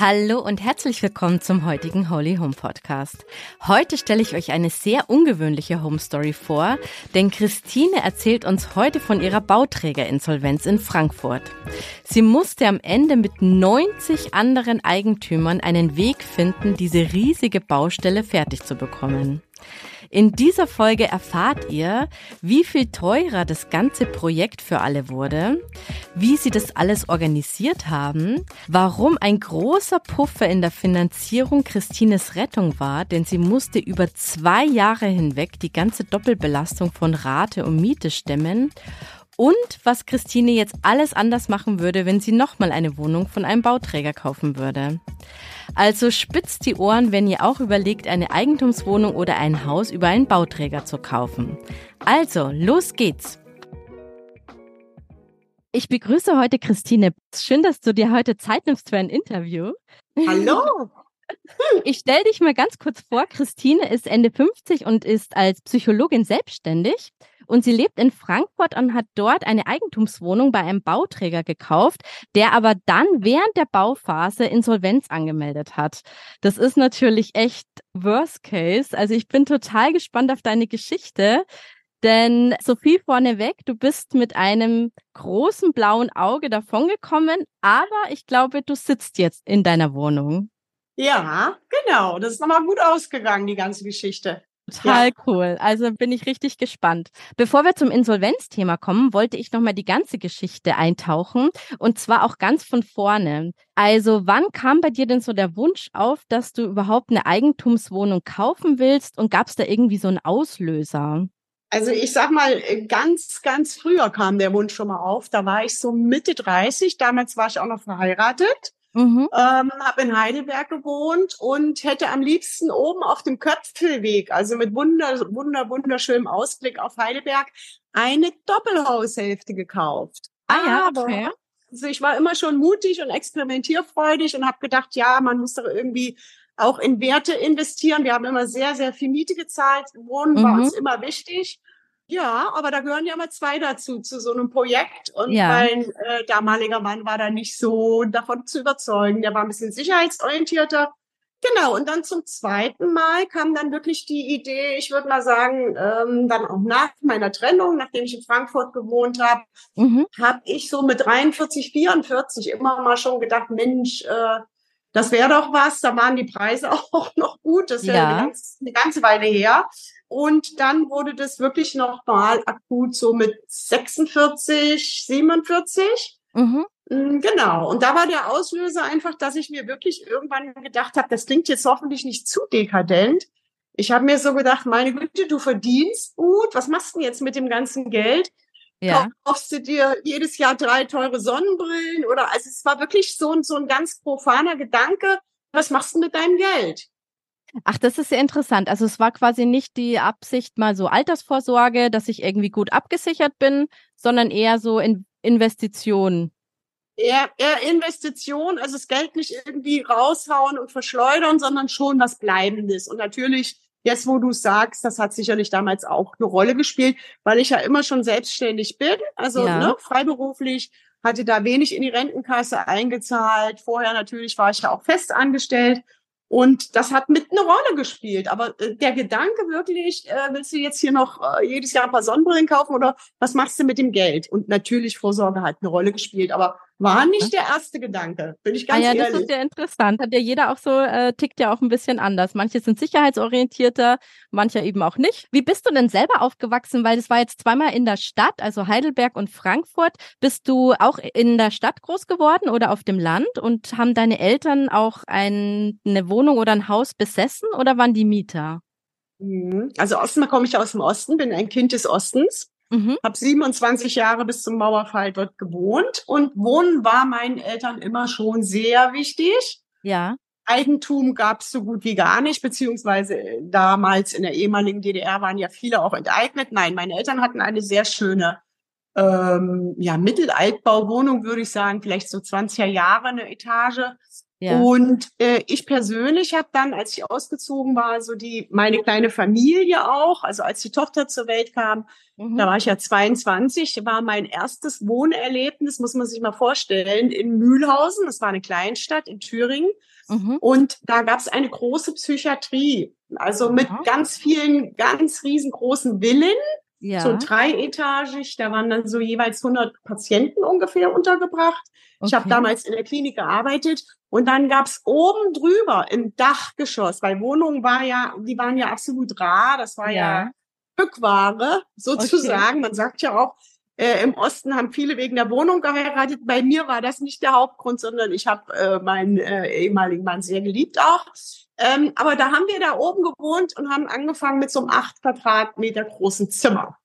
Hallo und herzlich willkommen zum heutigen Holy Home Podcast. Heute stelle ich euch eine sehr ungewöhnliche Home Story vor, denn Christine erzählt uns heute von ihrer Bauträgerinsolvenz in Frankfurt. Sie musste am Ende mit 90 anderen Eigentümern einen Weg finden, diese riesige Baustelle fertig zu bekommen. In dieser Folge erfahrt ihr, wie viel teurer das ganze Projekt für alle wurde, wie sie das alles organisiert haben, warum ein großer Puffer in der Finanzierung Christines Rettung war, denn sie musste über zwei Jahre hinweg die ganze Doppelbelastung von Rate und Miete stemmen und was Christine jetzt alles anders machen würde, wenn sie nochmal eine Wohnung von einem Bauträger kaufen würde. Also spitzt die Ohren, wenn ihr auch überlegt, eine Eigentumswohnung oder ein Haus über einen Bauträger zu kaufen. Also, los geht's! Ich begrüße heute Christine. Schön, dass du dir heute Zeit nimmst für ein Interview. Hallo! Ich stelle dich mal ganz kurz vor. Christine ist Ende 50 und ist als Psychologin selbstständig und sie lebt in Frankfurt und hat dort eine Eigentumswohnung bei einem Bauträger gekauft, der aber dann während der Bauphase Insolvenz angemeldet hat. Das ist natürlich echt Worst Case. Also ich bin total gespannt auf deine Geschichte. Denn so viel vorneweg, du bist mit einem großen blauen Auge davongekommen, aber ich glaube, du sitzt jetzt in deiner Wohnung. Ja, genau. Das ist nochmal gut ausgegangen, die ganze Geschichte. Total ja. cool. Also bin ich richtig gespannt. Bevor wir zum Insolvenzthema kommen, wollte ich nochmal die ganze Geschichte eintauchen und zwar auch ganz von vorne. Also wann kam bei dir denn so der Wunsch auf, dass du überhaupt eine Eigentumswohnung kaufen willst und gab es da irgendwie so einen Auslöser? Also ich sag mal, ganz, ganz früher kam der Wunsch schon mal auf. Da war ich so Mitte 30. Damals war ich auch noch verheiratet. Mhm. Ähm, habe in Heidelberg gewohnt und hätte am liebsten oben auf dem Köpfelweg, also mit wunder, wunder, wunderschönem Ausblick auf Heidelberg, eine Doppelhaushälfte gekauft. Ah ja, okay. Also ich war immer schon mutig und experimentierfreudig und habe gedacht, ja, man muss doch irgendwie auch in Werte investieren. Wir haben immer sehr, sehr viel Miete gezahlt. Wohnen mhm. war uns immer wichtig. Ja, aber da gehören ja mal zwei dazu, zu so einem Projekt. Und ja. mein äh, damaliger Mann war da nicht so davon zu überzeugen. Der war ein bisschen sicherheitsorientierter. Genau, und dann zum zweiten Mal kam dann wirklich die Idee, ich würde mal sagen, ähm, dann auch nach meiner Trennung, nachdem ich in Frankfurt gewohnt habe, mhm. habe ich so mit 43, 44 immer mal schon gedacht, Mensch, äh, das wäre doch was. Da waren die Preise auch noch gut. Das ist ja, ja eine, ganze, eine ganze Weile her. Und dann wurde das wirklich nochmal akut so mit 46, 47. Mhm. Mm, genau. Und da war der Auslöser einfach, dass ich mir wirklich irgendwann gedacht habe, das klingt jetzt hoffentlich nicht zu dekadent. Ich habe mir so gedacht, meine Güte, du verdienst gut. Was machst du denn jetzt mit dem ganzen Geld? Ja. Kaufst du dir jedes Jahr drei teure Sonnenbrillen? Oder also es war wirklich so, ein so ein ganz profaner Gedanke. Was machst du mit deinem Geld? Ach, das ist sehr interessant. Also es war quasi nicht die Absicht mal so Altersvorsorge, dass ich irgendwie gut abgesichert bin, sondern eher so in Investitionen. Eher, eher Investition, also das Geld nicht irgendwie raushauen und verschleudern, sondern schon was Bleibendes. Und natürlich, jetzt wo du sagst, das hat sicherlich damals auch eine Rolle gespielt, weil ich ja immer schon selbstständig bin, also ja. ne, freiberuflich, hatte da wenig in die Rentenkasse eingezahlt. Vorher natürlich war ich ja auch fest angestellt und das hat mit eine Rolle gespielt. Aber äh, der Gedanke wirklich, äh, willst du jetzt hier noch äh, jedes Jahr ein paar Sonnenbrillen kaufen oder was machst du mit dem Geld? Und natürlich Vorsorge hat eine Rolle gespielt. Aber war nicht der erste Gedanke, bin ich ganz ah, ja, ehrlich. Das ist ja interessant. Hat ja jeder auch so, äh, tickt ja auch ein bisschen anders. Manche sind sicherheitsorientierter, manche eben auch nicht. Wie bist du denn selber aufgewachsen? Weil das war jetzt zweimal in der Stadt, also Heidelberg und Frankfurt. Bist du auch in der Stadt groß geworden oder auf dem Land? Und haben deine Eltern auch ein, eine Wohnung oder ein Haus besessen oder waren die Mieter? Mhm. Also erstmal komme ich aus dem Osten, bin ein Kind des Ostens. Mhm. Habe 27 Jahre bis zum Mauerfall dort gewohnt und Wohnen war meinen Eltern immer schon sehr wichtig. Ja. Eigentum gab es so gut wie gar nicht, beziehungsweise äh, damals in der ehemaligen DDR waren ja viele auch enteignet. Nein, meine Eltern hatten eine sehr schöne ähm, ja, Mittelaltbauwohnung, würde ich sagen, vielleicht so 20er Jahre eine Etage. Ja. Und äh, ich persönlich habe dann, als ich ausgezogen war, so die meine kleine Familie auch, also als die Tochter zur Welt kam, mhm. da war ich ja 22, war mein erstes Wohnerlebnis, muss man sich mal vorstellen, in Mühlhausen. Das war eine Kleinstadt in Thüringen. Mhm. Und da gab es eine große Psychiatrie, also mit mhm. ganz vielen, ganz riesengroßen Villen. Ja. So dreietagig, da waren dann so jeweils 100 Patienten ungefähr untergebracht. Okay. Ich habe damals in der Klinik gearbeitet und dann gab's oben drüber im Dachgeschoss, weil Wohnungen war ja, die waren ja absolut rar, das war ja, ja Stückware sozusagen. Okay. Man sagt ja auch, äh, im Osten haben viele wegen der Wohnung geheiratet. Bei mir war das nicht der Hauptgrund, sondern ich habe äh, meinen äh, ehemaligen Mann sehr geliebt auch. Ähm, aber da haben wir da oben gewohnt und haben angefangen mit so einem acht Quadratmeter großen Zimmer.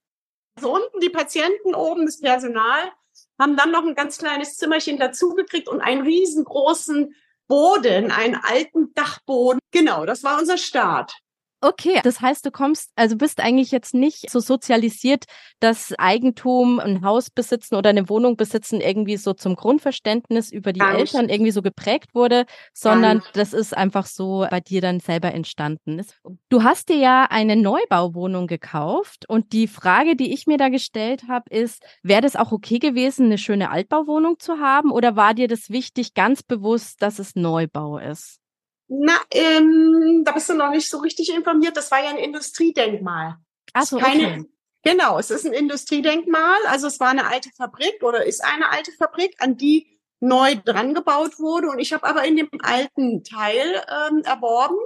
So unten die Patienten, oben das Personal haben dann noch ein ganz kleines Zimmerchen dazugekriegt und einen riesengroßen Boden, einen alten Dachboden. Genau, das war unser Start. Okay, das heißt, du kommst, also bist eigentlich jetzt nicht so sozialisiert, dass Eigentum, ein Haus besitzen oder eine Wohnung besitzen irgendwie so zum Grundverständnis über die Gar Eltern irgendwie so geprägt wurde, sondern das ist einfach so bei dir dann selber entstanden. Du hast dir ja eine Neubauwohnung gekauft und die Frage, die ich mir da gestellt habe, ist, wäre das auch okay gewesen, eine schöne Altbauwohnung zu haben oder war dir das wichtig, ganz bewusst, dass es Neubau ist? Na, ähm, da bist du noch nicht so richtig informiert. Das war ja ein Industriedenkmal. Ach so, Keine, okay. Genau, es ist ein Industriedenkmal. Also es war eine alte Fabrik oder ist eine alte Fabrik, an die neu dran gebaut wurde. Und ich habe aber in dem alten Teil ähm, erworben.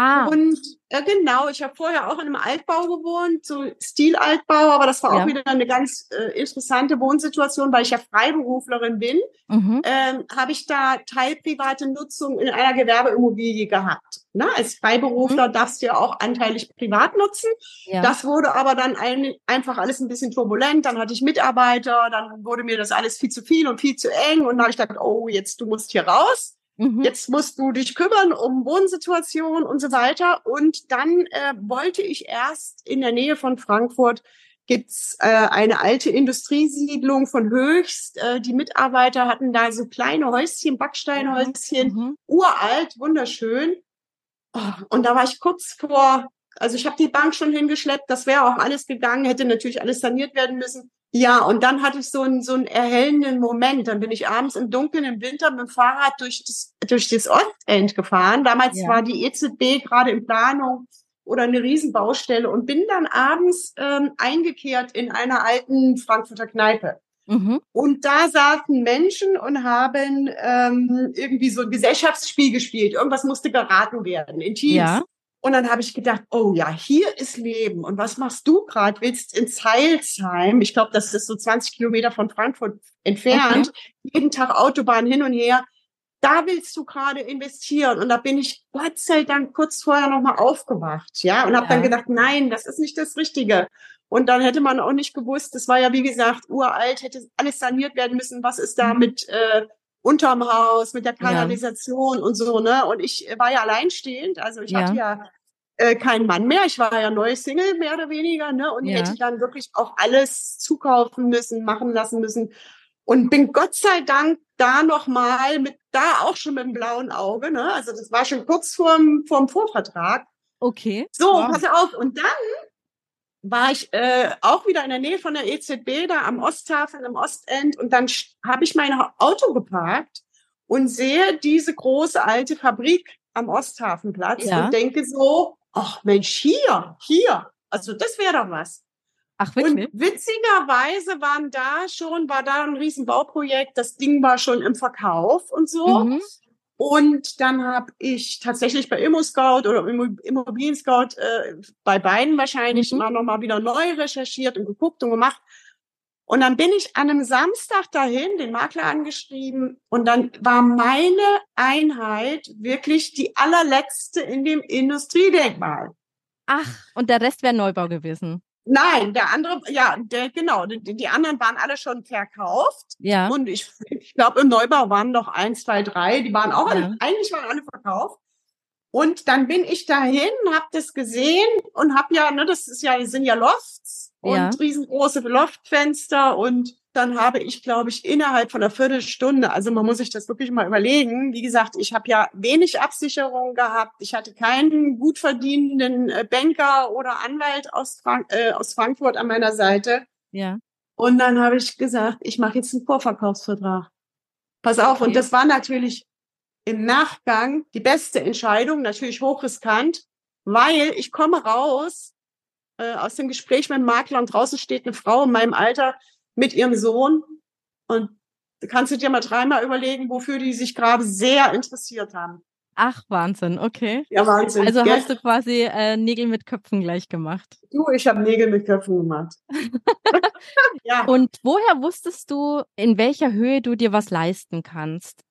Ah. Und äh, genau, ich habe vorher auch in einem Altbau gewohnt, so Stilaltbau, aber das war ja. auch wieder eine ganz äh, interessante Wohnsituation, weil ich ja Freiberuflerin bin, mhm. ähm, habe ich da teilprivate Nutzung in einer Gewerbeimmobilie gehabt. Na, als Freiberufler mhm. darfst du ja auch anteilig privat nutzen. Ja. Das wurde aber dann ein, einfach alles ein bisschen turbulent. Dann hatte ich Mitarbeiter, dann wurde mir das alles viel zu viel und viel zu eng und dann habe ich gedacht, oh, jetzt du musst hier raus. Mhm. Jetzt musst du dich kümmern um Wohnsituationen und so weiter. Und dann äh, wollte ich erst in der Nähe von Frankfurt gibt's äh, eine alte Industriesiedlung von Höchst. Äh, die Mitarbeiter hatten da so kleine Häuschen, Backsteinhäuschen, mhm. uralt, wunderschön. Oh, und da war ich kurz vor, also ich habe die Bank schon hingeschleppt, das wäre auch alles gegangen, hätte natürlich alles saniert werden müssen. Ja, und dann hatte ich so einen, so einen erhellenden Moment. Dann bin ich abends im Dunkeln im Winter mit dem Fahrrad durch das, durch das Ostend gefahren. Damals ja. war die EZB gerade in Planung oder eine Riesenbaustelle und bin dann abends ähm, eingekehrt in einer alten Frankfurter Kneipe. Mhm. Und da saßen Menschen und haben ähm, irgendwie so ein Gesellschaftsspiel gespielt. Irgendwas musste geraten werden in Teams. Ja. Und dann habe ich gedacht, oh ja, hier ist Leben. Und was machst du gerade? Willst in Zeilsheim, ich glaube, das ist so 20 Kilometer von Frankfurt entfernt, okay. jeden Tag Autobahn hin und her. Da willst du gerade investieren. Und da bin ich Gott sei Dank kurz vorher nochmal aufgewacht, ja, und habe ja. dann gedacht, nein, das ist nicht das Richtige. Und dann hätte man auch nicht gewusst, das war ja wie gesagt uralt, hätte alles saniert werden müssen. Was ist da mhm. mit äh, unterm Haus, mit der Kanalisation ja. und so, ne? Und ich war ja alleinstehend, also ich ja. hatte ja äh, keinen Mann mehr. Ich war ja neu Single, mehr oder weniger, ne? Und ja. hätte dann wirklich auch alles zukaufen müssen, machen lassen müssen. Und bin Gott sei Dank da nochmal mit, da auch schon mit dem blauen Auge, ne? Also das war schon kurz vorm, vorm Vorvertrag. Okay. So, wow. pass auf. Und dann war ich äh, auch wieder in der Nähe von der EZB, da am Osthafen, im Ostend. Und dann habe ich mein Auto geparkt und sehe diese große alte Fabrik am Osthafenplatz ja. und denke so, ach Mensch, hier, hier, also das wäre doch was. Ach, wirklich? Und witzigerweise waren da schon, war da ein Riesenbauprojekt, das Ding war schon im Verkauf und so. Mhm. Und dann habe ich tatsächlich bei ImmoScout oder Immobilien Scout äh, bei beiden wahrscheinlich mhm. mal nochmal wieder neu recherchiert und geguckt und gemacht. Und dann bin ich an einem Samstag dahin, den Makler angeschrieben und dann war meine Einheit wirklich die allerletzte in dem Industriedenkmal. Ach, und der Rest wäre Neubau gewesen. Nein, der andere, ja, der, genau, die, die anderen waren alle schon verkauft. Ja. Und ich, ich glaube, im Neubau waren noch eins, zwei, drei, die waren auch ja. alle, eigentlich waren alle verkauft. Und dann bin ich dahin, habe das gesehen und habe ja, ne, das ist ja, sind ja Lofts und ja. riesengroße Loftfenster und dann habe ich, glaube ich, innerhalb von einer Viertelstunde, also man muss sich das wirklich mal überlegen. Wie gesagt, ich habe ja wenig Absicherung gehabt. Ich hatte keinen gut verdienenden äh, Banker oder Anwalt aus, Frank äh, aus Frankfurt an meiner Seite. Ja. Und dann habe ich gesagt, ich mache jetzt einen Vorverkaufsvertrag. Pass auf, okay. und das war natürlich im Nachgang die beste Entscheidung, natürlich hochriskant, weil ich komme raus äh, aus dem Gespräch mit dem Makler und draußen steht eine Frau in meinem Alter, mit ihrem Sohn. Und kannst du dir mal dreimal überlegen, wofür die sich gerade sehr interessiert haben. Ach, Wahnsinn, okay. Ja, Wahnsinn. Also Gell? hast du quasi äh, Nägel mit Köpfen gleich gemacht. Du, ich habe Nägel mit Köpfen gemacht. ja. Und woher wusstest du, in welcher Höhe du dir was leisten kannst?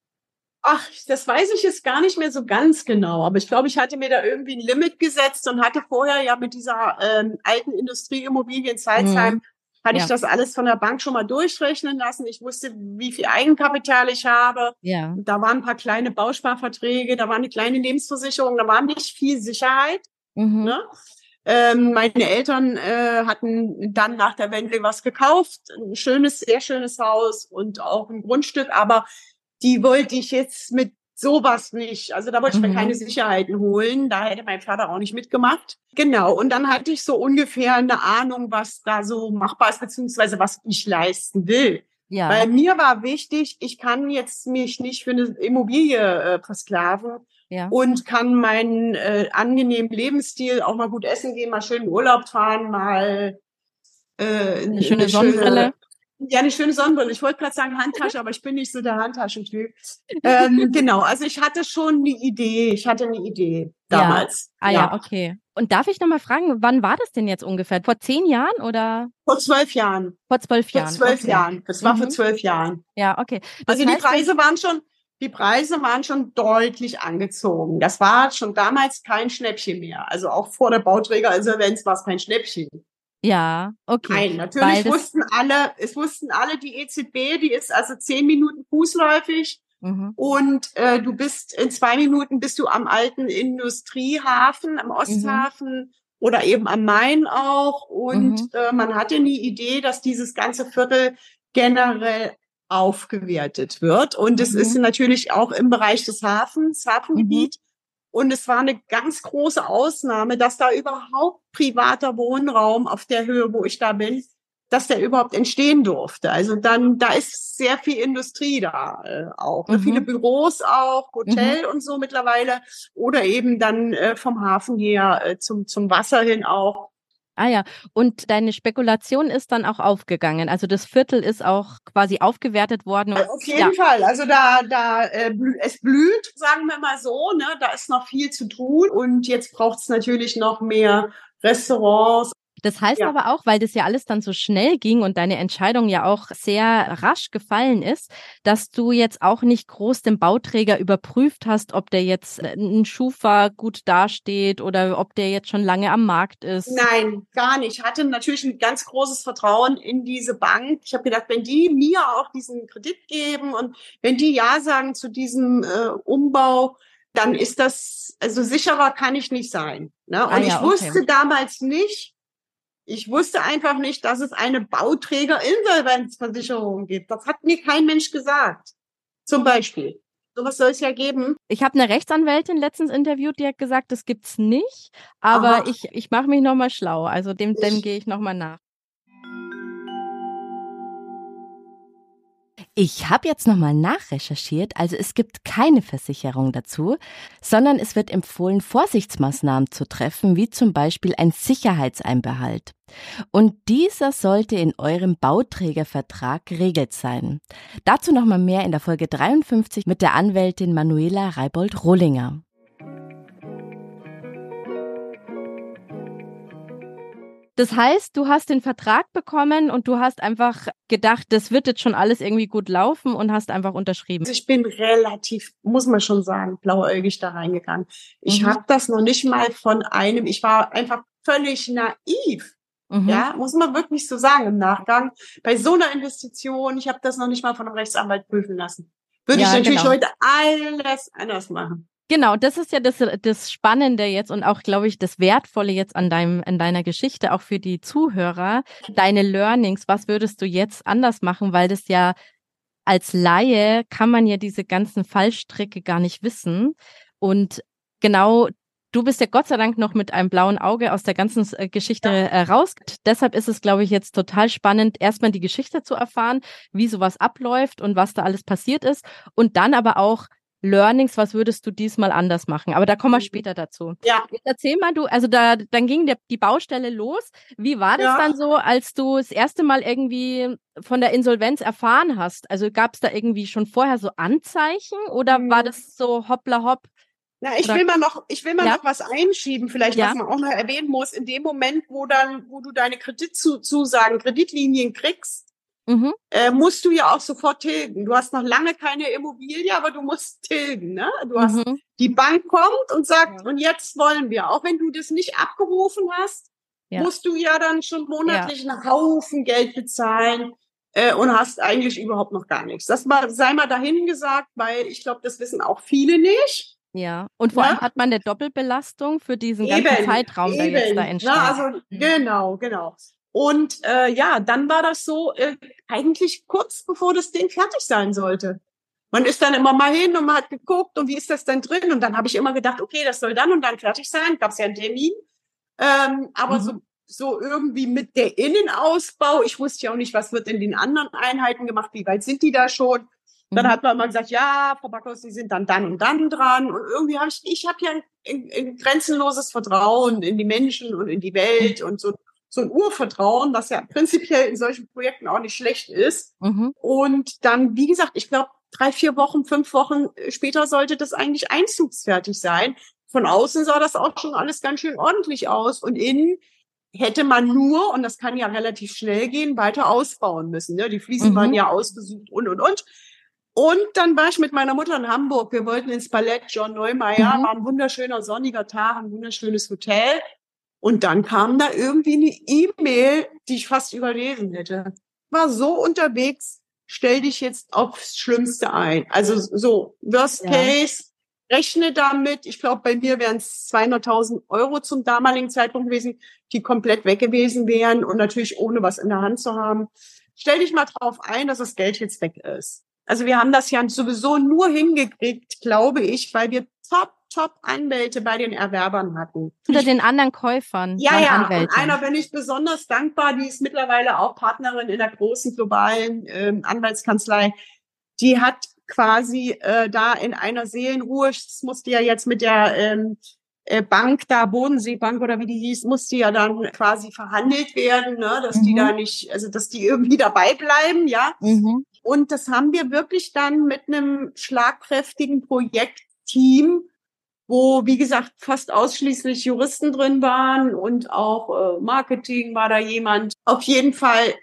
Ach, das weiß ich jetzt gar nicht mehr so ganz genau, aber ich glaube, ich hatte mir da irgendwie ein Limit gesetzt und hatte vorher ja mit dieser ähm, alten Industrieimmobilie in Salzheim mhm hatte ja. ich das alles von der Bank schon mal durchrechnen lassen. Ich wusste, wie viel Eigenkapital ich habe. Ja. Da waren ein paar kleine Bausparverträge, da war eine kleine Lebensversicherung, da war nicht viel Sicherheit. Mhm. Ne? Ähm, meine Eltern äh, hatten dann nach der Wende was gekauft, ein schönes, sehr schönes Haus und auch ein Grundstück, aber die wollte ich jetzt mit sowas nicht. Also da wollte ich mir keine mhm. Sicherheiten holen. Da hätte mein Vater auch nicht mitgemacht. Genau. Und dann hatte ich so ungefähr eine Ahnung, was da so machbar ist, beziehungsweise was ich leisten will. Ja. Weil mir war wichtig, ich kann jetzt mich nicht für eine Immobilie äh, versklaven ja. und kann meinen äh, angenehmen Lebensstil auch mal gut essen gehen, mal schön in Urlaub fahren, mal äh, eine, eine schöne Sonnenbrille. Schöne, ja, eine schöne Sonnenbrille. Ich wollte gerade sagen Handtasche, aber ich bin nicht so der Handtaschentyp. Ähm, genau, also ich hatte schon eine Idee. Ich hatte eine Idee damals. Ja. Ah ja. ja, okay. Und darf ich nochmal fragen, wann war das denn jetzt ungefähr? Vor zehn Jahren oder? Vor zwölf Jahren. Vor zwölf Jahren. Vor zwölf okay. Jahren. Das war mhm. vor zwölf Jahren. Ja, okay. Das also die Preise waren schon, die Preise waren schon deutlich angezogen. Das war schon damals kein Schnäppchen mehr. Also auch vor der Bauträgerinsolvenz war es kein Schnäppchen. Ja, okay. Nein, natürlich wussten alle, es wussten alle, die EZB, die ist also zehn Minuten fußläufig. Mhm. Und äh, du bist in zwei Minuten bist du am alten Industriehafen, am mhm. Osthafen mhm. oder eben am Main auch. Und mhm. äh, man hatte die Idee, dass dieses ganze Viertel generell aufgewertet wird. Und es ist mhm. natürlich auch im Bereich des Hafens, Hafengebiet. Und es war eine ganz große Ausnahme, dass da überhaupt privater Wohnraum auf der Höhe, wo ich da bin, dass der überhaupt entstehen durfte. Also dann, da ist sehr viel Industrie da äh, auch. Ne? Mhm. Viele Büros auch, Hotel mhm. und so mittlerweile. Oder eben dann äh, vom Hafen her äh, zum, zum Wasser hin auch. Ah ja, und deine Spekulation ist dann auch aufgegangen. Also das Viertel ist auch quasi aufgewertet worden. Auf jeden ja. Fall. Also da, da äh, es blüht, sagen wir mal so. Ne? Da ist noch viel zu tun. Und jetzt braucht es natürlich noch mehr Restaurants, das heißt ja. aber auch, weil das ja alles dann so schnell ging und deine Entscheidung ja auch sehr rasch gefallen ist, dass du jetzt auch nicht groß den Bauträger überprüft hast, ob der jetzt äh, ein Schufa gut dasteht oder ob der jetzt schon lange am Markt ist. Nein, gar nicht. Ich hatte natürlich ein ganz großes Vertrauen in diese Bank. Ich habe gedacht, wenn die mir auch diesen Kredit geben und wenn die Ja sagen zu diesem äh, Umbau, dann ist das, also sicherer kann ich nicht sein. Ne? Und ah, ja, ich wusste okay. damals nicht, ich wusste einfach nicht, dass es eine Bauträgerinsolvenzversicherung gibt. Das hat mir kein Mensch gesagt. Zum Beispiel. Sowas soll es ja geben. Ich habe eine Rechtsanwältin letztens interviewt, die hat gesagt, das gibt's nicht. Aber Aha. ich, ich mache mich nochmal schlau. Also dem, dem gehe ich nochmal nach. Ich habe jetzt nochmal nachrecherchiert, also es gibt keine Versicherung dazu, sondern es wird empfohlen, Vorsichtsmaßnahmen zu treffen, wie zum Beispiel ein Sicherheitseinbehalt. Und dieser sollte in eurem Bauträgervertrag geregelt sein. Dazu nochmal mehr in der Folge 53 mit der Anwältin Manuela Reibold-Rohlinger. Das heißt, du hast den Vertrag bekommen und du hast einfach gedacht, das wird jetzt schon alles irgendwie gut laufen und hast einfach unterschrieben. Also ich bin relativ, muss man schon sagen, blauäugig da reingegangen. Ich mhm. habe das noch nicht mal von einem, ich war einfach völlig naiv. Mhm. Ja, muss man wirklich so sagen im Nachgang. Bei so einer Investition, ich habe das noch nicht mal von einem Rechtsanwalt prüfen lassen. Würde ja, ich natürlich genau. heute alles anders machen. Genau, das ist ja das, das Spannende jetzt und auch, glaube ich, das Wertvolle jetzt an deinem, an deiner Geschichte, auch für die Zuhörer. Deine Learnings, was würdest du jetzt anders machen? Weil das ja als Laie kann man ja diese ganzen Fallstricke gar nicht wissen. Und genau Du bist ja Gott sei Dank noch mit einem blauen Auge aus der ganzen äh, Geschichte äh, raus. Deshalb ist es, glaube ich, jetzt total spannend, erstmal die Geschichte zu erfahren, wie sowas abläuft und was da alles passiert ist. Und dann aber auch Learnings, was würdest du diesmal anders machen? Aber da kommen wir mhm. später dazu. Ja. Jetzt erzähl mal du, also da, dann ging der, die Baustelle los. Wie war das ja. dann so, als du das erste Mal irgendwie von der Insolvenz erfahren hast? Also gab es da irgendwie schon vorher so Anzeichen oder mhm. war das so hoppla hopp? Na, ich will mal noch, ich will mal ja. noch was einschieben, vielleicht, ja. was man auch noch erwähnen muss. In dem Moment, wo dann, wo du deine Kreditzusagen, Kreditlinien kriegst, mhm. äh, musst du ja auch sofort tilgen. Du hast noch lange keine Immobilie, aber du musst tilgen. Ne? Du hast, mhm. die Bank kommt und sagt, ja. und jetzt wollen wir. Auch wenn du das nicht abgerufen hast, ja. musst du ja dann schon monatlich ja. einen Haufen Geld bezahlen äh, und hast eigentlich überhaupt noch gar nichts. Das mal, sei mal dahin gesagt, weil ich glaube, das wissen auch viele nicht. Ja, und vor ja? allem hat man eine Doppelbelastung für diesen eben, ganzen Zeitraum, der jetzt da entsteht. Ja, also mhm. genau, genau. Und äh, ja, dann war das so äh, eigentlich kurz bevor das Ding fertig sein sollte. Man ist dann immer mal hin und man hat geguckt und wie ist das denn drin? Und dann habe ich immer gedacht, okay, das soll dann und dann fertig sein. Gab es ja einen Termin. Ähm, aber mhm. so, so irgendwie mit der Innenausbau, ich wusste ja auch nicht, was wird in den anderen Einheiten gemacht, wie weit sind die da schon? Dann mhm. hat man mal gesagt, ja, Frau Backhaus, Sie sind dann dann und dann dran. Und irgendwie habe ich, ich habe ja ein, ein, ein, grenzenloses Vertrauen in die Menschen und in die Welt und so, so ein Urvertrauen, was ja prinzipiell in solchen Projekten auch nicht schlecht ist. Mhm. Und dann, wie gesagt, ich glaube, drei, vier Wochen, fünf Wochen später sollte das eigentlich einzugsfertig sein. Von außen sah das auch schon alles ganz schön ordentlich aus. Und innen hätte man nur, und das kann ja relativ schnell gehen, weiter ausbauen müssen. Ne? Die Fliesen mhm. waren ja ausgesucht und, und, und. Und dann war ich mit meiner Mutter in Hamburg. Wir wollten ins Ballett John Neumeier. Mhm. War ein wunderschöner sonniger Tag, ein wunderschönes Hotel. Und dann kam da irgendwie eine E-Mail, die ich fast überlesen hätte. War so unterwegs, stell dich jetzt aufs Schlimmste ein. Also so, Worst ja. Case, rechne damit. Ich glaube, bei mir wären es 200.000 Euro zum damaligen Zeitpunkt gewesen, die komplett weg gewesen wären und natürlich ohne was in der Hand zu haben. Stell dich mal drauf ein, dass das Geld jetzt weg ist. Also wir haben das ja sowieso nur hingekriegt, glaube ich, weil wir top, top Anwälte bei den Erwerbern hatten. Unter den anderen Käufern. Ja, ja. Anwälte. Und einer bin ich besonders dankbar, die ist mittlerweile auch Partnerin in der großen globalen ähm, Anwaltskanzlei. Die hat quasi äh, da in einer Seelenruhe, das musste ja jetzt mit der ähm, äh, Bank da, Bodenseebank oder wie die hieß, musste ja dann quasi verhandelt werden, ne, dass mhm. die da nicht, also dass die irgendwie dabei bleiben, ja. Mhm. Und das haben wir wirklich dann mit einem schlagkräftigen Projektteam, wo, wie gesagt, fast ausschließlich Juristen drin waren und auch äh, Marketing war da jemand. Auf jeden Fall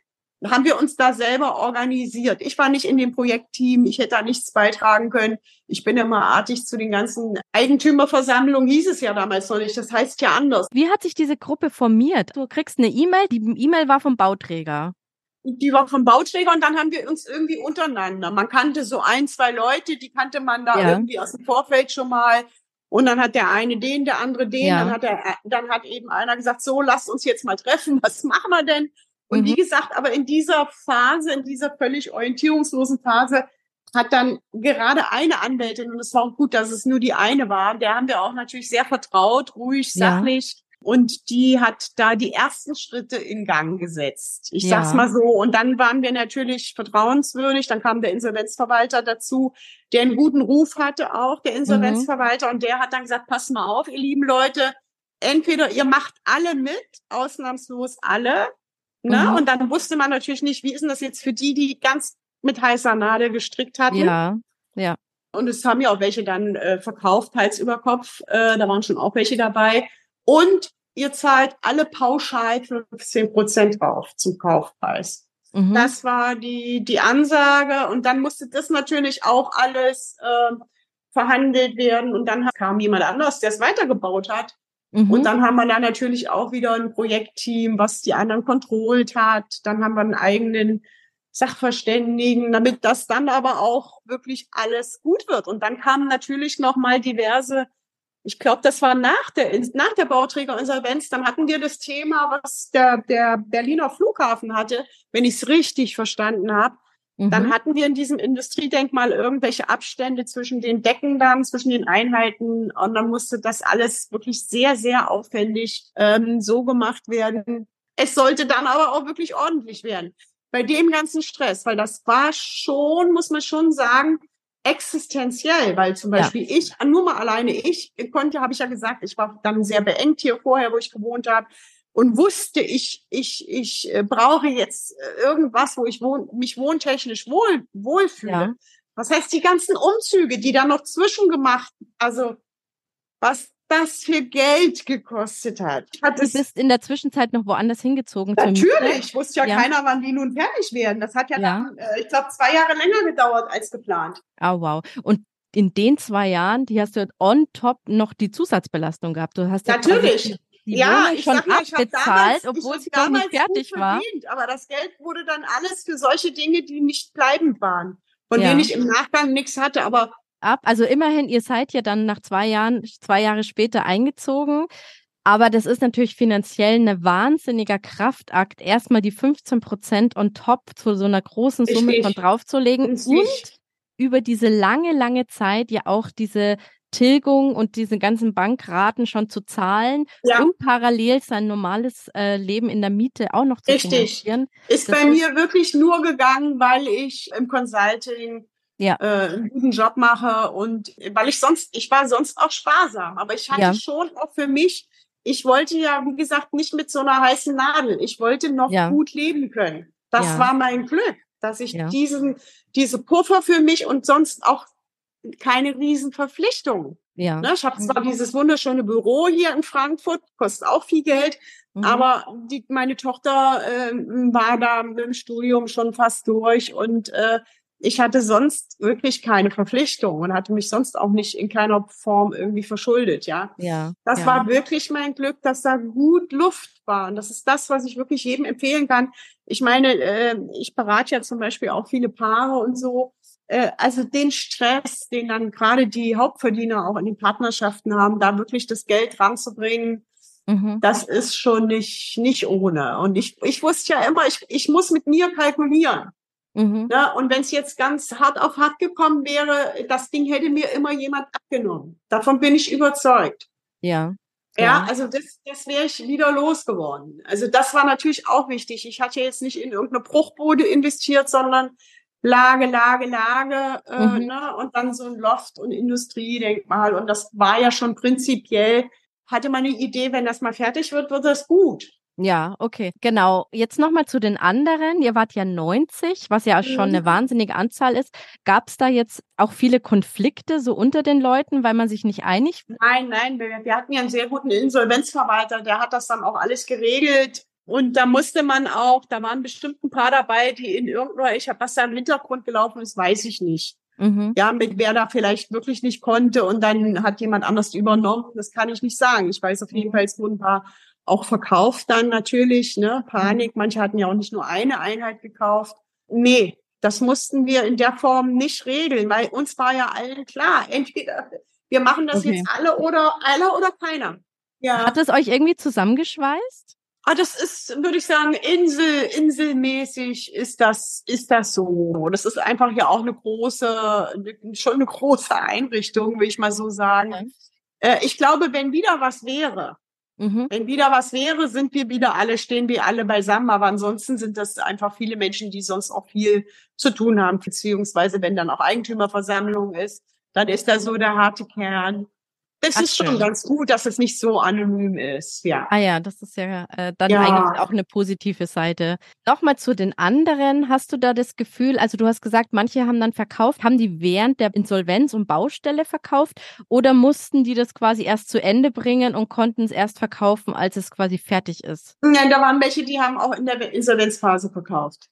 haben wir uns da selber organisiert. Ich war nicht in dem Projektteam, ich hätte da nichts beitragen können. Ich bin immer artig zu den ganzen Eigentümerversammlungen, hieß es ja damals noch nicht. Das heißt ja anders. Wie hat sich diese Gruppe formiert? Du kriegst eine E-Mail, die E-Mail war vom Bauträger die war vom Bauträger und dann haben wir uns irgendwie untereinander. Man kannte so ein, zwei Leute, die kannte man da ja. irgendwie aus dem Vorfeld schon mal. Und dann hat der eine den, der andere den. Ja. Dann hat der, dann hat eben einer gesagt, so, lasst uns jetzt mal treffen. Was machen wir denn? Und mhm. wie gesagt, aber in dieser Phase, in dieser völlig orientierungslosen Phase, hat dann gerade eine Anwältin, und es war auch gut, dass es nur die eine war, der haben wir auch natürlich sehr vertraut, ruhig, sachlich. Und die hat da die ersten Schritte in Gang gesetzt. Ich ja. sag's mal so. Und dann waren wir natürlich vertrauenswürdig. Dann kam der Insolvenzverwalter dazu, der einen guten Ruf hatte auch, der Insolvenzverwalter. Mhm. Und der hat dann gesagt, pass mal auf, ihr lieben Leute, entweder ihr macht alle mit, ausnahmslos alle. Ne? Mhm. Und dann wusste man natürlich nicht, wie ist denn das jetzt für die, die ganz mit heißer Nadel gestrickt hatten. Ja, ja. Und es haben ja auch welche dann äh, verkauft, Hals über Kopf. Äh, da waren schon auch welche dabei. Und ihr zahlt alle pauschal 15 Prozent drauf zum Kaufpreis. Mhm. Das war die, die Ansage. Und dann musste das natürlich auch alles äh, verhandelt werden. Und dann kam jemand anders, der es weitergebaut hat. Mhm. Und dann haben wir da natürlich auch wieder ein Projektteam, was die anderen kontrollt hat. Dann haben wir einen eigenen Sachverständigen, damit das dann aber auch wirklich alles gut wird. Und dann kamen natürlich noch mal diverse ich glaube, das war nach der, nach der Bauträgerinsolvenz, dann hatten wir das Thema, was der, der Berliner Flughafen hatte, wenn ich es richtig verstanden habe. Mhm. Dann hatten wir in diesem Industriedenkmal irgendwelche Abstände zwischen den Decken dann, zwischen den Einheiten und dann musste das alles wirklich sehr, sehr aufwendig ähm, so gemacht werden. Es sollte dann aber auch wirklich ordentlich werden. Bei dem ganzen Stress, weil das war schon, muss man schon sagen, existenziell, weil zum Beispiel ja. ich, nur mal alleine ich konnte, habe ich ja gesagt, ich war dann sehr beengt hier vorher, wo ich gewohnt habe und wusste, ich, ich, ich äh, brauche jetzt äh, irgendwas, wo ich wohn, mich wohntechnisch wohl, wohlfühle. Ja. Was heißt die ganzen Umzüge, die da noch zwischengemacht, also was das für Geld gekostet hat. hat du bist in der Zwischenzeit noch woanders hingezogen. Natürlich, wusste ja, ja, keiner, wann die nun fertig werden. Das hat ja, ja. Dann, äh, ich glaube, zwei Jahre länger gedauert als geplant. Oh, wow. Und in den zwei Jahren, die hast du on top noch die Zusatzbelastung gehabt. Du hast ja Natürlich. Die ja, ich schon sag abgezahlt, damals, obwohl sie noch nicht fertig war. Verdient, aber das Geld wurde dann alles für solche Dinge, die nicht bleibend waren, von ja. denen ich im Nachgang nichts hatte. Aber ab. Also immerhin, ihr seid ja dann nach zwei Jahren, zwei Jahre später eingezogen. Aber das ist natürlich finanziell eine wahnsinniger Kraftakt, erstmal die 15 Prozent on top zu so einer großen Summe Richtig. von draufzulegen Richtig. und über diese lange, lange Zeit ja auch diese Tilgung und diese ganzen Bankraten schon zu zahlen ja. und parallel sein normales äh, Leben in der Miete auch noch zu Richtig. finanzieren. Ist das bei ist mir wirklich nur gegangen, weil ich im Consulting ja. äh, einen guten Job mache und weil ich sonst, ich war sonst auch sparsam, aber ich hatte ja. schon auch für mich, ich wollte ja, wie gesagt, nicht mit so einer heißen Nadel. Ich wollte noch ja. gut leben können. Das war mein Glück, dass ich diesen, diese Puffer für mich und sonst auch keine Riesenverpflichtungen. Ja. Ne, ich habe zwar mhm. dieses wunderschöne Büro hier in Frankfurt, kostet auch viel Geld, mhm. aber die, meine Tochter äh, war da mit dem Studium schon fast durch und äh, ich hatte sonst wirklich keine Verpflichtung und hatte mich sonst auch nicht in keiner Form irgendwie verschuldet, ja. Ja. Das ja. war wirklich mein Glück, dass da gut Luft war. Und das ist das, was ich wirklich jedem empfehlen kann. Ich meine, äh, ich berate ja zum Beispiel auch viele Paare und so. Äh, also den Stress, den dann gerade die Hauptverdiener auch in den Partnerschaften haben, da wirklich das Geld ranzubringen, mhm. das ist schon nicht, nicht ohne. Und ich, ich wusste ja immer, ich, ich muss mit mir kalkulieren. Mhm. Ja, und wenn es jetzt ganz hart auf hart gekommen wäre, das Ding hätte mir immer jemand abgenommen. Davon bin ich überzeugt. Ja. Ja, ja also das, das wäre ich wieder losgeworden. Also das war natürlich auch wichtig. Ich hatte jetzt nicht in irgendeine Bruchbude investiert, sondern Lage, Lage, Lage, äh, mhm. ne? und dann so ein Loft- und Industriedenkmal. Und das war ja schon prinzipiell, hatte man eine Idee, wenn das mal fertig wird, wird das gut. Ja, okay, genau. Jetzt nochmal zu den anderen. Ihr wart ja 90, was ja schon eine mhm. wahnsinnige Anzahl ist. Gab es da jetzt auch viele Konflikte so unter den Leuten, weil man sich nicht einig? Nein, nein, wir, wir hatten ja einen sehr guten Insolvenzverwalter, der hat das dann auch alles geregelt. Und da musste man auch, da waren bestimmt ein paar dabei, die in irgendeiner, ich habe was da im Hintergrund gelaufen ist, weiß ich nicht. Mhm. Ja, mit wer da vielleicht wirklich nicht konnte und dann hat jemand anders übernommen, das kann ich nicht sagen. Ich weiß auf jeden Fall, es wurden ein paar auch verkauft dann natürlich, ne? Panik. Manche hatten ja auch nicht nur eine Einheit gekauft. Nee, das mussten wir in der Form nicht regeln, weil uns war ja allen klar, entweder wir machen das okay. jetzt alle oder alle oder keiner. Ja. Hat es euch irgendwie zusammengeschweißt? Ah, das ist, würde ich sagen, Insel, inselmäßig ist das, ist das so. Das ist einfach ja auch eine große, schon eine große Einrichtung, würde ich mal so sagen. Okay. Äh, ich glaube, wenn wieder was wäre, Mhm. Wenn wieder was wäre, sind wir wieder alle, stehen wir alle beisammen. Aber ansonsten sind das einfach viele Menschen, die sonst auch viel zu tun haben. Beziehungsweise, wenn dann auch Eigentümerversammlung ist, dann ist da so der harte Kern. Es ist schon ganz gut, dass es nicht so anonym ist, ja. Ah ja, das ist ja äh, dann ja. eigentlich auch eine positive Seite. Nochmal zu den anderen. Hast du da das Gefühl, also du hast gesagt, manche haben dann verkauft, haben die während der Insolvenz und Baustelle verkauft oder mussten die das quasi erst zu Ende bringen und konnten es erst verkaufen, als es quasi fertig ist? Nein, da waren welche, die haben auch in der Insolvenzphase verkauft.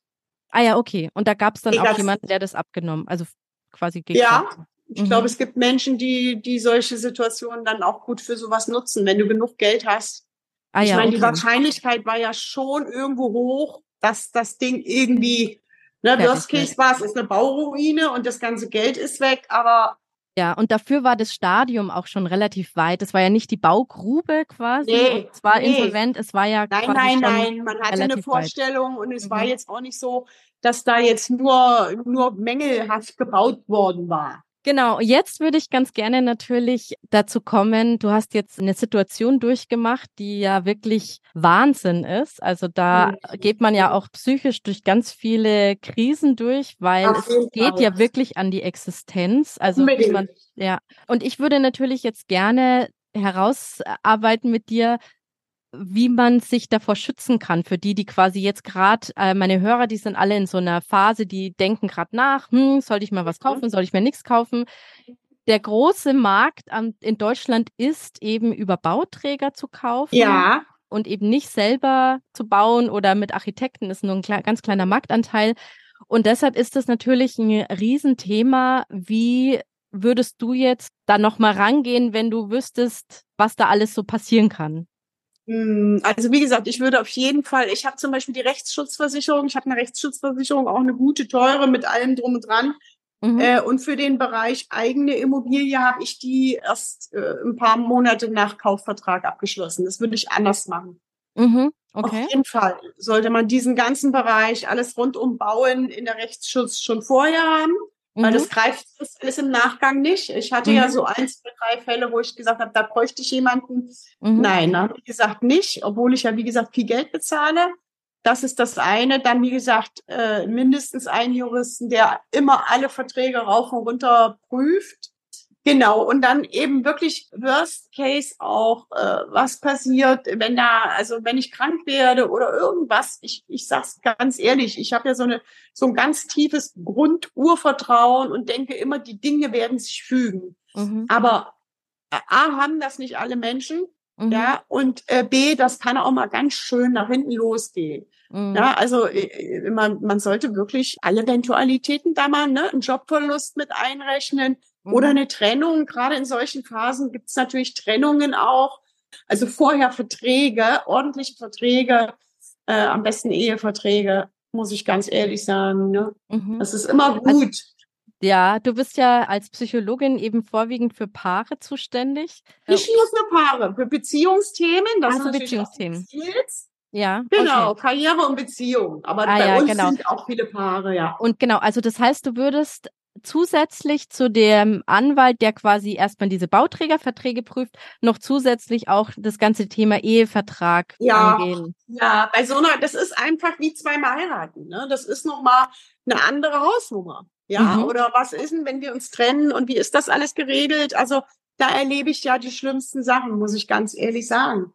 Ah ja, okay. Und da gab es dann ich auch jemanden, der das abgenommen, also quasi gekauft. Ja, ich mhm. glaube, es gibt Menschen, die, die solche Situationen dann auch gut für sowas nutzen, wenn du genug Geld hast. Ah, ich ja, meine, okay. die Wahrscheinlichkeit war ja schon irgendwo hoch, dass das Ding irgendwie Ne, Worst Case war es, ist eine Bauruine und das ganze Geld ist weg, aber ja, und dafür war das Stadium auch schon relativ weit. Es war ja nicht die Baugrube quasi. Nee, es war nee. insolvent, es war ja Nein, nein, nein. Man hatte eine Vorstellung weit. und es mhm. war jetzt auch nicht so, dass da jetzt nur, nur mängelhaft gebaut worden war. Genau, jetzt würde ich ganz gerne natürlich dazu kommen, du hast jetzt eine Situation durchgemacht, die ja wirklich Wahnsinn ist. Also da mhm. geht man ja auch psychisch durch ganz viele Krisen durch, weil Auf es geht ja wirklich an die Existenz. Also man, ja. Und ich würde natürlich jetzt gerne herausarbeiten mit dir, wie man sich davor schützen kann für die, die quasi jetzt gerade, äh, meine Hörer, die sind alle in so einer Phase, die denken gerade nach, hm, sollte ich mal was kaufen, soll ich mir nichts kaufen? Der große Markt an, in Deutschland ist eben über Bauträger zu kaufen. Ja. Und eben nicht selber zu bauen oder mit Architekten ist nur ein kle ganz kleiner Marktanteil. Und deshalb ist das natürlich ein Riesenthema. Wie würdest du jetzt da nochmal rangehen, wenn du wüsstest, was da alles so passieren kann? Hm, also wie gesagt, ich würde auf jeden Fall, ich habe zum Beispiel die Rechtsschutzversicherung, ich habe eine Rechtsschutzversicherung, auch eine gute, teure mit allem drum und dran. Mhm. Äh, und für den Bereich eigene Immobilie habe ich die erst äh, ein paar Monate nach Kaufvertrag abgeschlossen. Das würde ich anders machen. Mhm. Okay. Auf jeden Fall sollte man diesen ganzen Bereich, alles rundum bauen, in der Rechtsschutz schon vorher haben. Weil mhm. das greift das alles im Nachgang nicht. Ich hatte mhm. ja so ein, zwei, drei Fälle, wo ich gesagt habe, da bräuchte ich jemanden. Mhm. Nein, da habe ich gesagt nicht, obwohl ich ja, wie gesagt, viel Geld bezahle. Das ist das eine. Dann, wie gesagt, äh, mindestens einen Juristen, der immer alle Verträge rauf und runter prüft. Genau, und dann eben wirklich Worst Case auch, äh, was passiert, wenn da, also wenn ich krank werde oder irgendwas, ich, ich sag's ganz ehrlich, ich habe ja so eine so ein ganz tiefes Grundurvertrauen und denke immer, die Dinge werden sich fügen. Mhm. Aber äh, A haben das nicht alle Menschen, mhm. ja, und äh, B, das kann auch mal ganz schön nach hinten losgehen. Mhm. Ja, also äh, äh, man, man sollte wirklich alle Eventualitäten da mal, ne, einen Jobverlust mit einrechnen, oder mhm. eine Trennung. Gerade in solchen Phasen gibt es natürlich Trennungen auch. Also vorher Verträge, ordentliche Verträge, äh, am besten Eheverträge, muss ich ganz ehrlich sagen. Ne? Mhm. Das ist immer also gut. Also, ja, du bist ja als Psychologin eben vorwiegend für Paare zuständig. Nicht nur für Paare, für Beziehungsthemen. Das also Beziehungsthemen. Ja. Genau, okay. Karriere und Beziehung. Aber ah, bei ja, uns genau. sind auch viele Paare, ja. Und genau, also das heißt, du würdest zusätzlich zu dem Anwalt, der quasi erstmal diese Bauträgerverträge prüft, noch zusätzlich auch das ganze Thema Ehevertrag ja, angehen. Ja, bei so einer, das ist einfach wie zweimal heiraten. Ne? Das ist nochmal eine andere Hausnummer. Ja, mhm. oder was ist denn, wenn wir uns trennen und wie ist das alles geregelt? Also da erlebe ich ja die schlimmsten Sachen, muss ich ganz ehrlich sagen.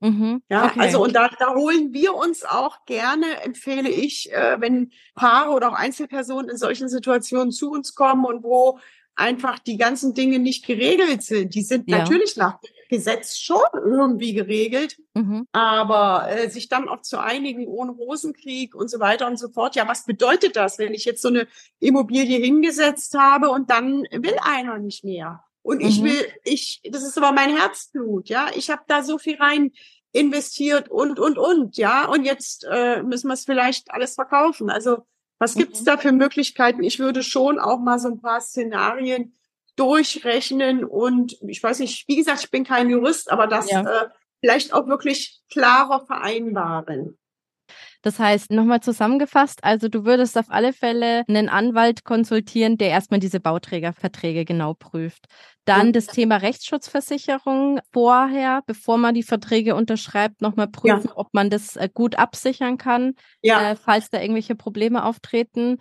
Mhm, ja, okay. also und da, da holen wir uns auch gerne, empfehle ich, äh, wenn Paare oder auch Einzelpersonen in solchen Situationen zu uns kommen und wo einfach die ganzen Dinge nicht geregelt sind. Die sind ja. natürlich nach Gesetz schon irgendwie geregelt, mhm. aber äh, sich dann auch zu einigen ohne Rosenkrieg und so weiter und so fort. Ja, was bedeutet das, wenn ich jetzt so eine Immobilie hingesetzt habe und dann will einer nicht mehr? Und ich mhm. will, ich, das ist aber mein Herzblut, ja. Ich habe da so viel rein investiert und und und, ja. Und jetzt äh, müssen wir es vielleicht alles verkaufen. Also was mhm. gibt's da für Möglichkeiten? Ich würde schon auch mal so ein paar Szenarien durchrechnen und ich weiß nicht, wie gesagt, ich bin kein Jurist, aber das ja. äh, vielleicht auch wirklich klarer vereinbaren. Das heißt, nochmal zusammengefasst, also du würdest auf alle Fälle einen Anwalt konsultieren, der erstmal diese Bauträgerverträge genau prüft. Dann das Thema Rechtsschutzversicherung vorher, bevor man die Verträge unterschreibt, nochmal prüfen, ja. ob man das äh, gut absichern kann, ja. äh, falls da irgendwelche Probleme auftreten.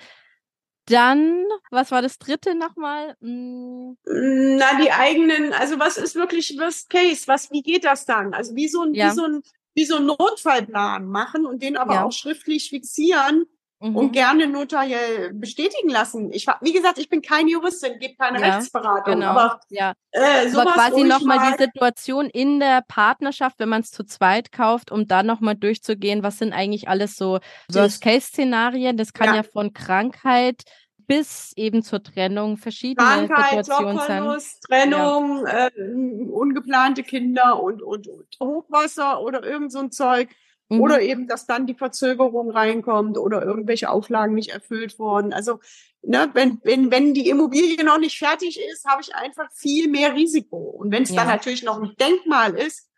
Dann, was war das dritte nochmal? Hm. Na, die eigenen, also was ist wirklich Worst Case? Was, wie geht das dann? Also wie so ein, ja. wie so ein wie so einen Notfallplan machen und den aber ja. auch schriftlich fixieren mhm. und gerne notariell bestätigen lassen. Ich wie gesagt, ich bin keine Juristin, gebe keine ja, Rechtsberatung, genau. aber ja. Äh, sowas, aber quasi nochmal die Situation in der Partnerschaft, wenn man es zu zweit kauft, um dann nochmal durchzugehen, was sind eigentlich alles so Worst-Case-Szenarien. Das kann ja. ja von Krankheit bis eben zur Trennung verschiedene Krankheit, Situationen Jobverlust, Trennung, ja. äh, ungeplante Kinder und, und, und Hochwasser oder irgend so ein Zeug. Mhm. Oder eben, dass dann die Verzögerung reinkommt oder irgendwelche Auflagen nicht erfüllt wurden. Also, ne, wenn, wenn, wenn die Immobilie noch nicht fertig ist, habe ich einfach viel mehr Risiko. Und wenn es ja. dann natürlich noch ein Denkmal ist,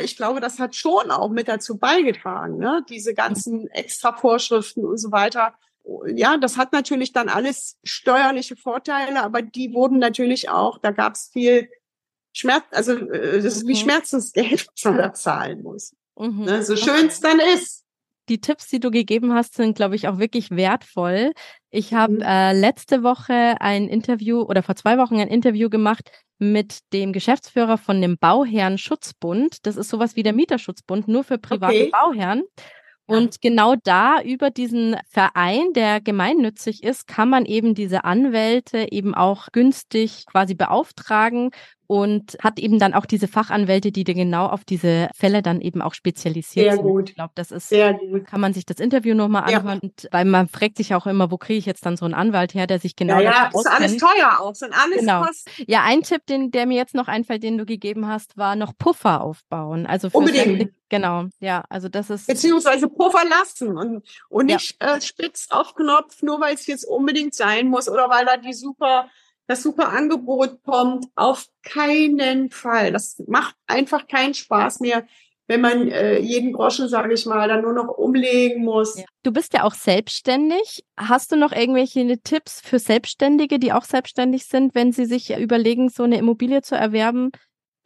ich glaube, das hat schon auch mit dazu beigetragen, ne? diese ganzen extra Vorschriften und so weiter. Ja, das hat natürlich dann alles steuerliche Vorteile, aber die wurden natürlich auch, da gab es viel Schmerz, also äh, das ist wie mhm. Schmerzensgeld, was man da zahlen muss. Mhm. Ne? So schön es dann ist die Tipps, die du gegeben hast, sind, glaube ich, auch wirklich wertvoll. Ich habe mhm. äh, letzte Woche ein Interview oder vor zwei Wochen ein Interview gemacht mit dem Geschäftsführer von dem Bauherren Schutzbund. Das ist sowas wie der Mieterschutzbund, nur für private okay. Bauherren. Und genau da über diesen Verein, der gemeinnützig ist, kann man eben diese Anwälte eben auch günstig quasi beauftragen und hat eben dann auch diese Fachanwälte, die dir genau auf diese Fälle dann eben auch spezialisiert Sehr sind. Gut. Ich glaube, das ist, Sehr gut. kann man sich das Interview nochmal anhören, ja. weil man fragt sich auch immer, wo kriege ich jetzt dann so einen Anwalt her, der sich genau Ja, ja ist alles teuer auch, sind alles genau. Kosten. Ja, ein Tipp, den, der mir jetzt noch einfällt, den du gegeben hast, war noch Puffer aufbauen. Also für Unbedingt. Genau, ja, also das ist. Beziehungsweise Puffer lassen und, und nicht ja. äh, spitz auf Knopf, nur weil es jetzt unbedingt sein muss oder weil da die super das super Angebot kommt, auf keinen Fall. Das macht einfach keinen Spaß mehr, wenn man äh, jeden Groschen, sage ich mal, dann nur noch umlegen muss. Ja. Du bist ja auch selbstständig. Hast du noch irgendwelche Tipps für Selbstständige, die auch selbstständig sind, wenn sie sich überlegen, so eine Immobilie zu erwerben?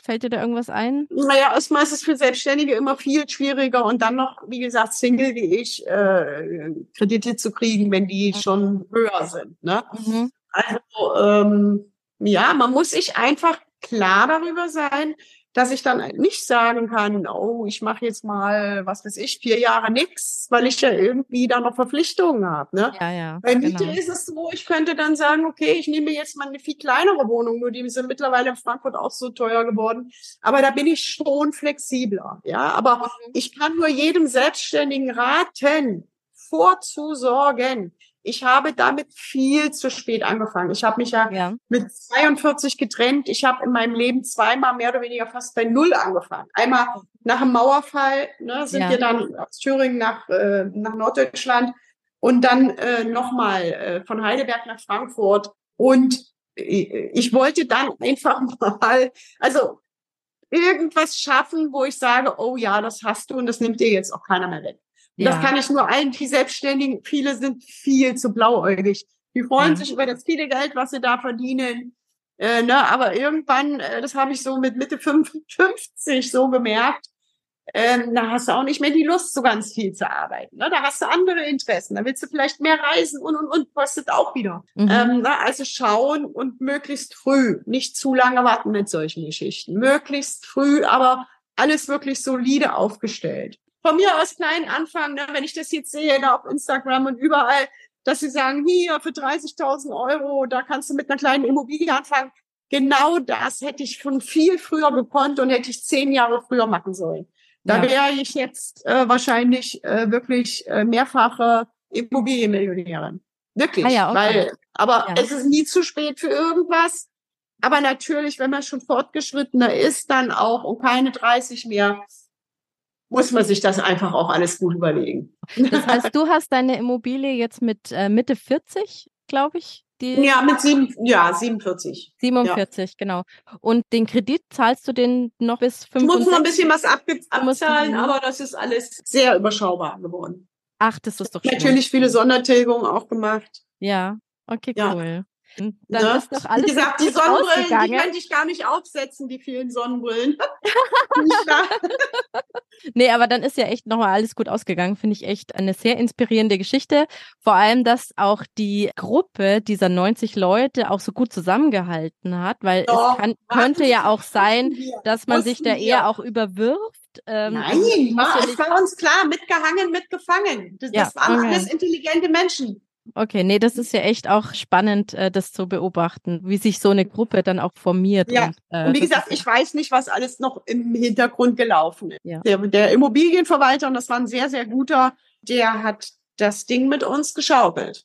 Fällt dir da irgendwas ein? Naja, erstmal ist es für Selbstständige immer viel schwieriger und dann noch, wie gesagt, Single wie ich, äh, Kredite zu kriegen, wenn die schon höher sind. Ne? Mhm. Also ähm, ja, man muss sich einfach klar darüber sein, dass ich dann nicht sagen kann, oh, ich mache jetzt mal, was weiß ich, vier Jahre nix, weil ich ja irgendwie da noch Verpflichtungen habe. Ne? Ja, ja, Bei Miete genau. ist es so, ich könnte dann sagen, okay, ich nehme jetzt mal eine viel kleinere Wohnung, nur die sind mittlerweile in Frankfurt auch so teuer geworden. Aber da bin ich schon flexibler. Ja, aber mhm. ich kann nur jedem Selbstständigen raten, vorzusorgen. Ich habe damit viel zu spät angefangen. Ich habe mich ja, ja, mit 42 getrennt. Ich habe in meinem Leben zweimal mehr oder weniger fast bei Null angefangen. Einmal nach dem Mauerfall ne, sind ja. wir dann aus Thüringen nach, äh, nach Norddeutschland und dann äh, nochmal äh, von Heidelberg nach Frankfurt. Und ich wollte dann einfach mal, also irgendwas schaffen, wo ich sage, oh ja, das hast du und das nimmt dir jetzt auch keiner mehr weg. Ja. Das kann ich nur allen, die Selbstständigen, viele sind viel zu blauäugig. Die freuen ja. sich über das viele Geld, was sie da verdienen. Äh, ne, aber irgendwann, äh, das habe ich so mit Mitte 55 so gemerkt, ähm, da hast du auch nicht mehr die Lust, so ganz viel zu arbeiten. Ne? Da hast du andere Interessen. Da willst du vielleicht mehr reisen und und und kostet auch wieder. Mhm. Ähm, na, also schauen und möglichst früh, nicht zu lange warten mit solchen Geschichten. Möglichst früh, aber alles wirklich solide aufgestellt von mir aus klein anfangen, ne, wenn ich das jetzt sehe, da auf Instagram und überall, dass sie sagen, hier für 30.000 Euro, da kannst du mit einer kleinen Immobilie anfangen. Genau das hätte ich schon viel früher gekonnt und hätte ich zehn Jahre früher machen sollen. Da ja. wäre ich jetzt äh, wahrscheinlich äh, wirklich äh, mehrfache Immobilienmillionärin. Wirklich. Ah ja, okay. weil, aber ja. es ist nie zu spät für irgendwas. Aber natürlich, wenn man schon fortgeschrittener ist, dann auch und keine 30 mehr, muss man sich das einfach auch alles gut überlegen. Das heißt, du hast deine Immobilie jetzt mit äh, Mitte 40, glaube ich? Die ja, mit sieben, ja, 47. 47, ja. genau. Und den Kredit zahlst du den noch bis 65? Ich muss noch ein bisschen was abzahlen, aber das ist alles sehr überschaubar geworden. Ach, das ist doch schön. Natürlich viele Sondertilgungen auch gemacht. Ja, okay, cool. Ja. Dann ne? ist doch alles Wie gesagt, die Sonnenbrillen, die könnte ich gar nicht aufsetzen, die vielen Sonnenbrillen. nee, aber dann ist ja echt nochmal alles gut ausgegangen. Finde ich echt eine sehr inspirierende Geschichte. Vor allem, dass auch die Gruppe dieser 90 Leute auch so gut zusammengehalten hat, weil Doch, es kann, könnte ja auch sein, dass man sich da eher auch überwirft. Ähm, Nein, es war uns klar, mitgehangen, mitgefangen. Das, ja, das waren okay. alles intelligente Menschen. Okay, nee, das ist ja echt auch spannend, äh, das zu beobachten, wie sich so eine Gruppe dann auch formiert. Ja, und, äh, und wie gesagt, ich weiß nicht, was alles noch im Hintergrund gelaufen ist. Ja. Der, der Immobilienverwalter, und das war ein sehr, sehr guter, der hat das Ding mit uns geschaukelt.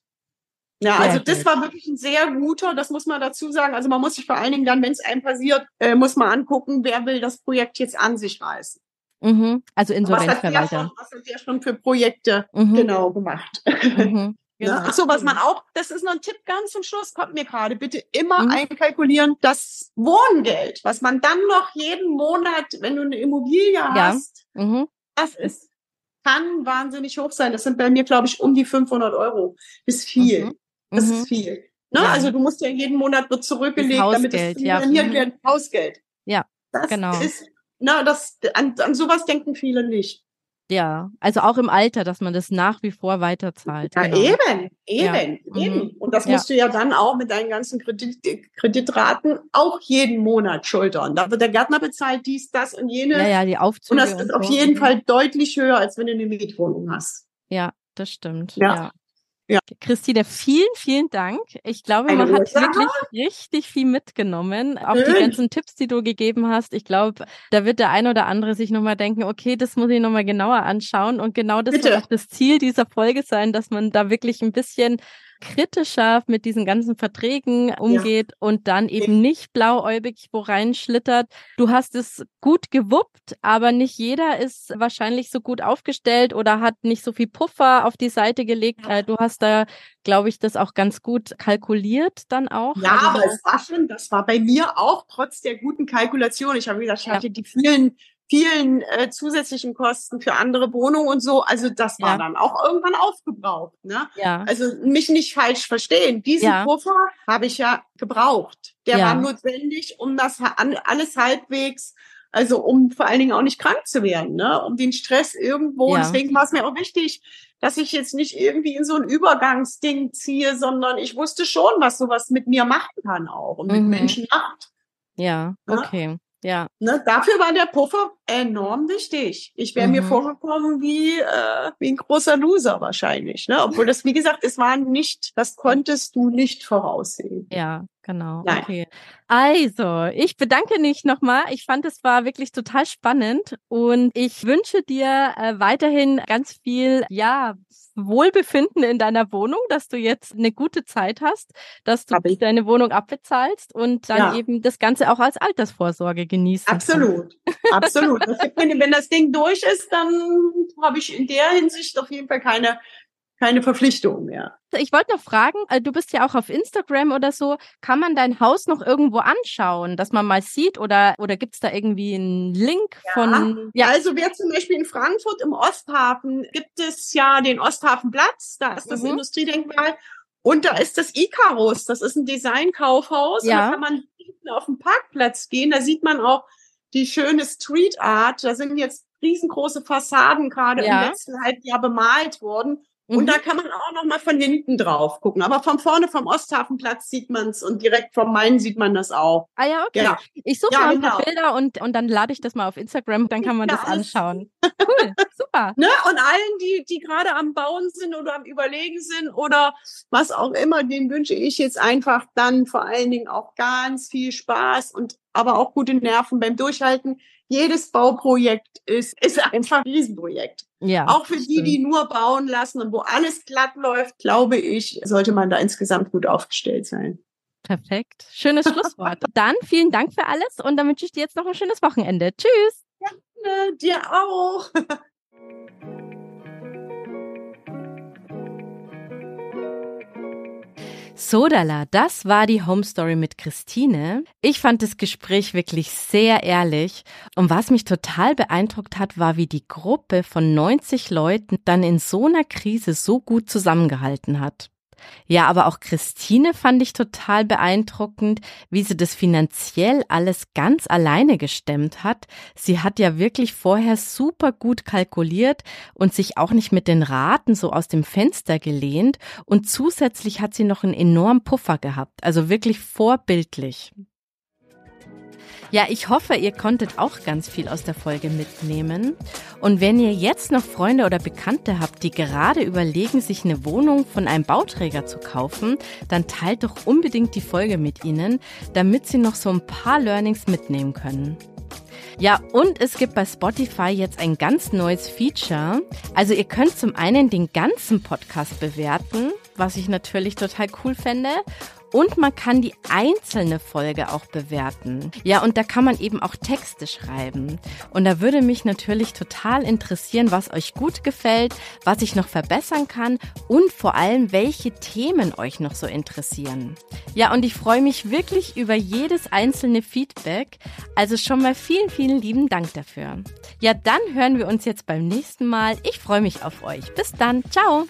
Ja, sehr also das war wirklich ein sehr guter, das muss man dazu sagen. Also man muss sich vor allen Dingen dann, wenn es einem passiert, äh, muss man angucken, wer will das Projekt jetzt an sich reißen. Mhm. Also Insolvenzverwalter. Was hat der schon für Projekte mhm. genau gemacht? Mhm. Genau. Ach so, was man auch, das ist noch ein Tipp ganz zum Schluss, kommt mir gerade, bitte immer mhm. einkalkulieren, das Wohngeld, was man dann noch jeden Monat, wenn du eine Immobilie ja. hast, mhm. das ist, kann wahnsinnig hoch sein. Das sind bei mir, glaube ich, um die 500 Euro. Ist viel. Mhm. Das ist mhm. viel. Ne? Ja. Also du musst ja jeden Monat wird zurückgelegt, damit es ja. wird. Hausgeld. Ja, das genau. Ist, na, das, an, an sowas denken viele nicht. Ja, also auch im Alter, dass man das nach wie vor weiterzahlt. Ja, genau. eben, eben, ja. eben. Mhm. Und das musst ja. du ja dann auch mit deinen ganzen Kredit Kreditraten auch jeden Monat schultern. Da wird der Gärtner bezahlt dies, das und jene. Ja, ja, die Aufzüge. Und das ist und auf so. jeden mhm. Fall deutlich höher, als wenn du eine Mietwohnung hast. Ja, das stimmt. Ja. Ja. Christine, vielen, vielen Dank. Ich glaube, man hat wirklich richtig viel mitgenommen. Auch die ganzen Tipps, die du gegeben hast. Ich glaube, da wird der ein oder andere sich nochmal denken, okay, das muss ich nochmal genauer anschauen. Und genau das Bitte. wird auch das Ziel dieser Folge sein, dass man da wirklich ein bisschen kritischer mit diesen ganzen Verträgen umgeht ja. und dann eben nicht blauäugig wo reinschlittert. Du hast es gut gewuppt, aber nicht jeder ist wahrscheinlich so gut aufgestellt oder hat nicht so viel Puffer auf die Seite gelegt. Ja. Äh, du hast da, glaube ich, das auch ganz gut kalkuliert dann auch. Ja, also aber es war schon, das war bei mir auch trotz der guten Kalkulation. Ich habe gesagt, ich hatte die vielen vielen äh, zusätzlichen Kosten für andere Wohnungen und so. Also das war ja. dann auch irgendwann aufgebraucht. Ne? Ja. Also mich nicht falsch verstehen. Diesen ja. Puffer habe ich ja gebraucht. Der ja. war notwendig, um das alles halbwegs, also um vor allen Dingen auch nicht krank zu werden, ne? um den Stress irgendwo. Ja. Deswegen war es mir auch wichtig, dass ich jetzt nicht irgendwie in so ein Übergangsding ziehe, sondern ich wusste schon, was sowas mit mir machen kann auch und mit mhm. Menschen macht. Ja, okay. Ja. Ne, dafür war der Puffer enorm wichtig. Ich wäre mhm. mir vorgekommen wie, äh, wie ein großer Loser wahrscheinlich. Ne? Obwohl das, wie gesagt, es war nicht, das konntest du nicht voraussehen. Ja, genau. Nein. Okay. Also, ich bedanke mich nochmal. Ich fand, es war wirklich total spannend und ich wünsche dir äh, weiterhin ganz viel, ja, Wohlbefinden in deiner Wohnung, dass du jetzt eine gute Zeit hast, dass du deine Wohnung abbezahlst und dann ja. eben das Ganze auch als Altersvorsorge genießt. Absolut, absolut. wenn das Ding durch ist, dann habe ich in der Hinsicht auf jeden Fall keine keine Verpflichtung mehr. Ich wollte noch fragen, äh, du bist ja auch auf Instagram oder so, kann man dein Haus noch irgendwo anschauen, dass man mal sieht oder, oder gibt's da irgendwie einen Link ja. von? Ja, also wer zum Beispiel in Frankfurt im Osthafen gibt es ja den Osthafenplatz, da ist das mhm. Industriedenkmal und da ist das Icarus, das ist ein Designkaufhaus ja. da kann man hinten auf den Parkplatz gehen, da sieht man auch die schöne Street Art, da sind jetzt riesengroße Fassaden gerade ja. im letzten Halbjahr bemalt worden und mhm. da kann man auch noch mal von hinten drauf gucken. Aber von vorne vom Osthafenplatz sieht man es und direkt vom Main sieht man das auch. Ah ja, okay. Ja. Ich suche ja, mal ein paar genau. Bilder und, und dann lade ich das mal auf Instagram, dann kann man ja, das anschauen. Cool, super. Ne? Und allen, die, die gerade am Bauen sind oder am Überlegen sind oder was auch immer, denen wünsche ich jetzt einfach dann vor allen Dingen auch ganz viel Spaß und aber auch gute Nerven beim Durchhalten. Jedes Bauprojekt ist, ist einfach ein Riesenprojekt. Ja, auch für die, die nur bauen lassen und wo alles glatt läuft, glaube ich, sollte man da insgesamt gut aufgestellt sein. Perfekt. Schönes Schlusswort. Dann vielen Dank für alles und dann wünsche ich dir jetzt noch ein schönes Wochenende. Tschüss. Ja, dir auch. Sodala, das war die Home Story mit Christine. Ich fand das Gespräch wirklich sehr ehrlich. Und was mich total beeindruckt hat, war, wie die Gruppe von 90 Leuten dann in so einer Krise so gut zusammengehalten hat. Ja, aber auch Christine fand ich total beeindruckend, wie sie das finanziell alles ganz alleine gestemmt hat. Sie hat ja wirklich vorher super gut kalkuliert und sich auch nicht mit den Raten so aus dem Fenster gelehnt und zusätzlich hat sie noch einen enormen Puffer gehabt, also wirklich vorbildlich. Ja, ich hoffe, ihr konntet auch ganz viel aus der Folge mitnehmen. Und wenn ihr jetzt noch Freunde oder Bekannte habt, die gerade überlegen, sich eine Wohnung von einem Bauträger zu kaufen, dann teilt doch unbedingt die Folge mit ihnen, damit sie noch so ein paar Learnings mitnehmen können. Ja, und es gibt bei Spotify jetzt ein ganz neues Feature. Also ihr könnt zum einen den ganzen Podcast bewerten, was ich natürlich total cool fände. Und man kann die einzelne Folge auch bewerten. Ja, und da kann man eben auch Texte schreiben. Und da würde mich natürlich total interessieren, was euch gut gefällt, was ich noch verbessern kann und vor allem, welche Themen euch noch so interessieren. Ja, und ich freue mich wirklich über jedes einzelne Feedback. Also schon mal vielen, vielen lieben Dank dafür. Ja, dann hören wir uns jetzt beim nächsten Mal. Ich freue mich auf euch. Bis dann. Ciao.